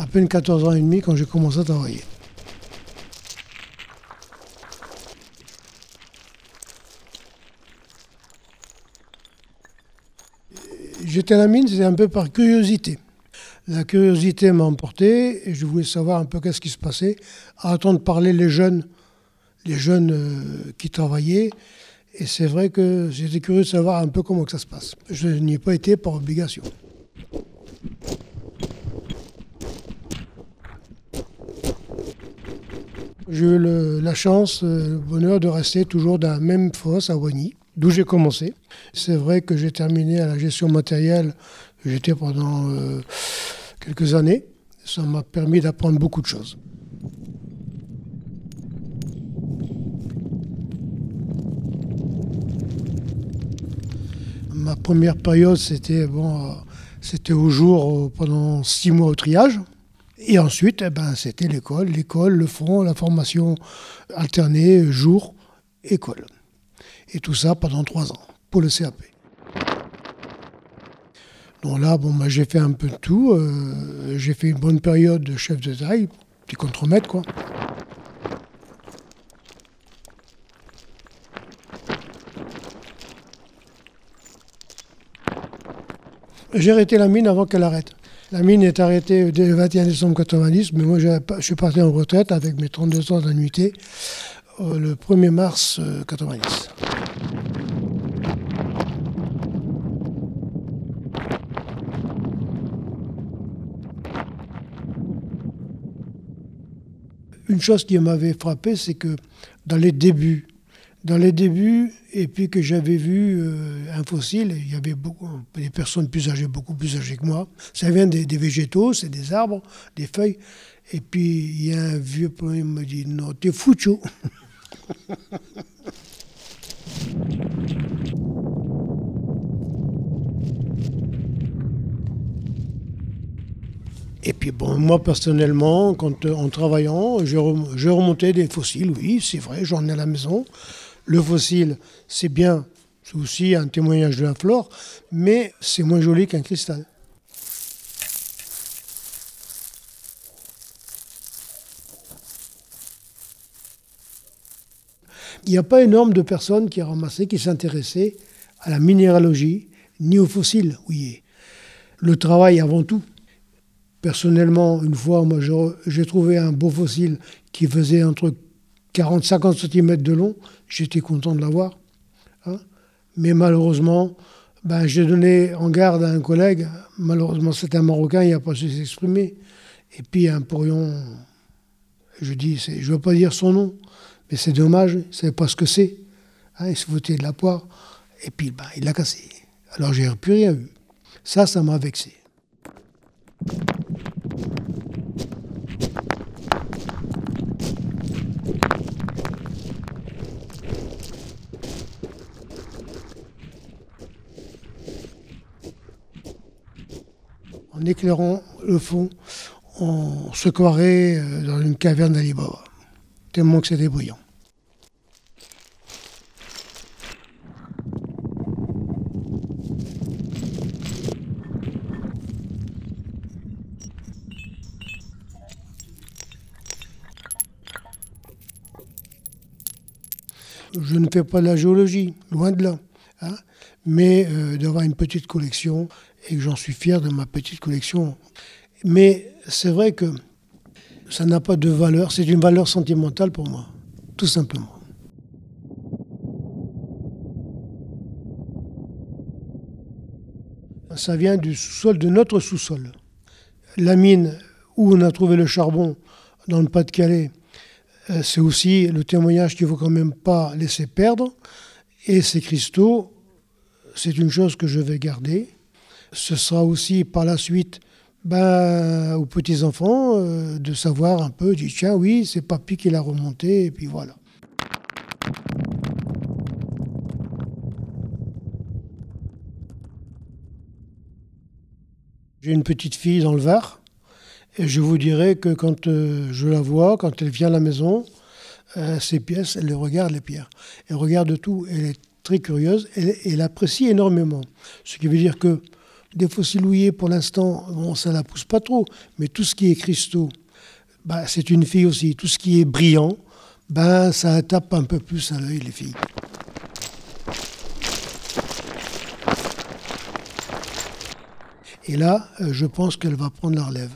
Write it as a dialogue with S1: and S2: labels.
S1: à peine 14 ans et demi quand j'ai commencé à travailler. J'étais à la mine, c'était un peu par curiosité. La curiosité m'a emporté et je voulais savoir un peu qu'est-ce qui se passait, à attendre parler les jeunes, les jeunes euh, qui travaillaient. Et c'est vrai que j'étais curieux de savoir un peu comment que ça se passe. Je n'y ai pas été par obligation. J'ai eu la chance, euh, le bonheur de rester toujours dans la même fosse à Wany, d'où j'ai commencé. C'est vrai que j'ai terminé à la gestion matérielle, j'étais pendant euh, quelques années. Ça m'a permis d'apprendre beaucoup de choses. Ma première période, c'était bon, c'était au jour pendant six mois au triage. Et ensuite, eh ben, c'était l'école, l'école, le front, la formation alternée, jour, école. Et tout ça pendant trois ans, pour le CAP. Donc là, bon, bah, j'ai fait un peu de tout. Euh, j'ai fait une bonne période de chef de taille, petit contremaître, quoi. J'ai arrêté la mine avant qu'elle arrête. La mine est arrêtée dès le 21 décembre 90, mais moi je suis parti en retraite avec mes 32 ans d'annuité euh, le 1er mars 90. Euh, Une chose qui m'avait frappé, c'est que dans les débuts dans les débuts, et puis que j'avais vu euh, un fossile, il y avait beaucoup, des personnes plus âgées, beaucoup plus âgées que moi. Ça vient des, végétaux, c'est des arbres, des feuilles. Et puis il y a un vieux poème qui me dit Non, t'es foutu. Et puis bon, moi personnellement, quand, en travaillant, je remontais des fossiles, oui, c'est vrai, j'en ai à la maison. Le fossile, c'est bien, c'est aussi un témoignage de la flore, mais c'est moins joli qu'un cristal. Il n'y a pas énorme de personnes qui ramassaient, qui s'intéressaient à la minéralogie, ni aux fossiles, oui. Le travail avant tout. Personnellement, une fois, moi, j'ai trouvé un beau fossile qui faisait entre 40-50 cm de long. J'étais content de l'avoir. Hein. Mais malheureusement, ben, j'ai donné en garde à un collègue. Malheureusement, c'était un Marocain, il n'a pas su s'exprimer. Et puis un porion, je dis, je ne veux pas dire son nom, mais c'est dommage, il ne savait pas ce que c'est. Hein, il se foutait de la poire. Et puis, ben, il l'a cassé. Alors, j'ai plus rien vu. Ça, ça m'a vexé. En éclairant le fond, on se croirait euh, dans une caverne d'Alibaba, tellement que c'était brillant. Je ne fais pas de la géologie, loin de là. Hein, mais euh, d'avoir une petite collection et j'en suis fier de ma petite collection. Mais c'est vrai que ça n'a pas de valeur, c'est une valeur sentimentale pour moi, tout simplement. Ça vient du sous-sol, de notre sous-sol. La mine où on a trouvé le charbon dans le Pas-de-Calais, euh, c'est aussi le témoignage qu'il ne faut quand même pas laisser perdre. Et ces cristaux, c'est une chose que je vais garder. Ce sera aussi par la suite ben, aux petits-enfants euh, de savoir un peu, dire tiens, oui, c'est papy qui l'a remonté, et puis voilà. J'ai une petite fille dans le Var, et je vous dirais que quand euh, je la vois, quand elle vient à la maison, euh, ces pièces, elle les regarde, les pierres. Elle regarde tout, elle est très curieuse, et elle apprécie énormément. Ce qui veut dire que Des fossiles houillés, pour l'instant, bon, ça la pousse pas trop. Mais tout ce qui est cristaux, bah, c'est une fille aussi. Tout ce qui est brillant, ben, ça tape un peu plus à l'œil, les filles. Et là, euh, je pense qu'elle va prendre la relève.